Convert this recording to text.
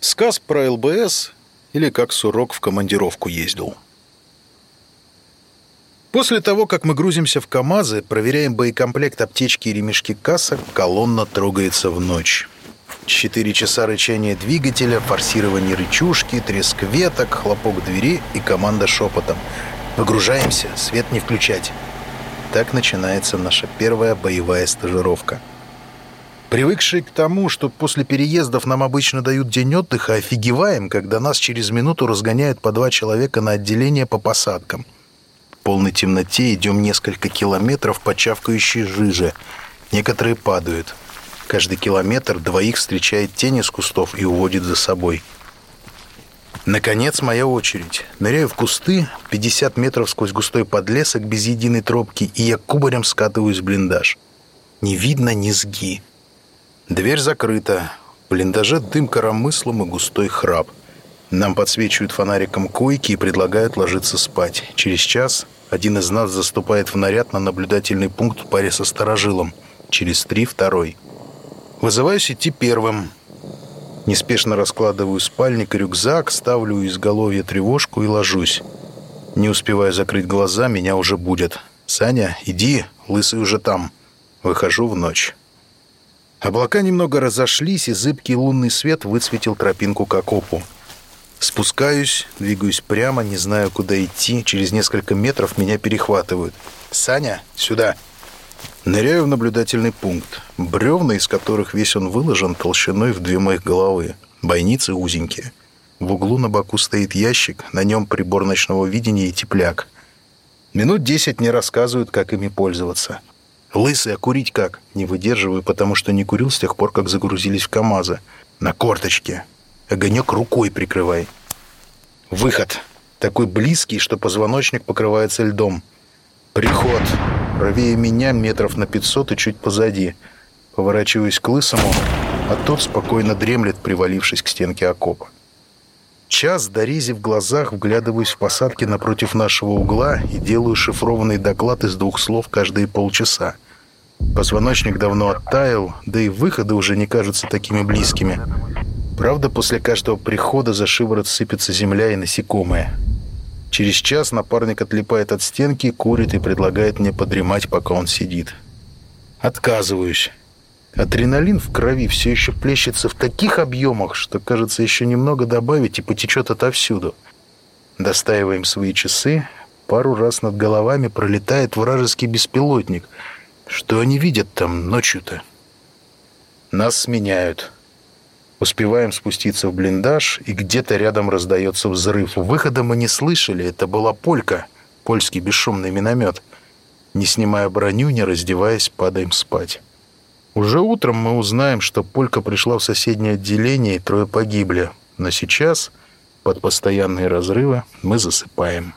Сказ про ЛБС или как Сурок в командировку ездил. После того, как мы грузимся в КАМАЗы, проверяем боекомплект, аптечки и ремешки касок, колонна трогается в ночь. Четыре часа рычания двигателя, форсирование рычушки, треск веток, хлопок двери и команда шепотом. Выгружаемся, свет не включать. Так начинается наша первая боевая стажировка. Привыкшие к тому, что после переездов нам обычно дают день отдыха, офигеваем, когда нас через минуту разгоняют по два человека на отделение по посадкам. В полной темноте идем несколько километров по чавкающей жиже. Некоторые падают. Каждый километр двоих встречает тень из кустов и уводит за собой. Наконец, моя очередь. Ныряю в кусты, 50 метров сквозь густой подлесок без единой тропки, и я кубарем скатываюсь в блиндаж. Не видно низги. Дверь закрыта. В блиндаже дым коромыслом и густой храп. Нам подсвечивают фонариком койки и предлагают ложиться спать. Через час один из нас заступает в наряд на наблюдательный пункт в паре со сторожилом. Через три — второй. Вызываюсь идти первым. Неспешно раскладываю спальник и рюкзак, ставлю у изголовья тревожку и ложусь. Не успевая закрыть глаза, меня уже будет. «Саня, иди, лысый уже там». Выхожу в ночь. Облака немного разошлись, и зыбкий лунный свет выцветил тропинку к окопу. Спускаюсь, двигаюсь прямо, не знаю, куда идти. Через несколько метров меня перехватывают. «Саня, сюда!» Ныряю в наблюдательный пункт. Бревна, из которых весь он выложен, толщиной в две моих головы. Бойницы узенькие. В углу на боку стоит ящик, на нем прибор ночного видения и тепляк. Минут десять мне рассказывают, как ими пользоваться. «Лысый, а курить как?» Не выдерживаю, потому что не курил с тех пор, как загрузились в КамАЗы. «На корточке. Огонек рукой прикрывай». «Выход. Такой близкий, что позвоночник покрывается льдом. Приход. Правее меня метров на пятьсот и чуть позади. Поворачиваюсь к лысому, а тот спокойно дремлет, привалившись к стенке окопа. Час, дорези в глазах, вглядываюсь в посадки напротив нашего угла и делаю шифрованный доклад из двух слов каждые полчаса. Позвоночник давно оттаял, да и выходы уже не кажутся такими близкими. Правда, после каждого прихода за шиворот сыпется земля и насекомые. Через час напарник отлипает от стенки, курит и предлагает мне подремать, пока он сидит. Отказываюсь. Адреналин в крови все еще плещется в таких объемах, что, кажется, еще немного добавить и потечет отовсюду. Достаиваем свои часы. Пару раз над головами пролетает вражеский беспилотник. Что они видят там ночью-то? Нас сменяют. Успеваем спуститься в блиндаж, и где-то рядом раздается взрыв. Выхода мы не слышали, это была полька, польский бесшумный миномет. Не снимая броню, не раздеваясь, падаем спать. Уже утром мы узнаем, что Полька пришла в соседнее отделение и трое погибли. Но сейчас, под постоянные разрывы, мы засыпаем.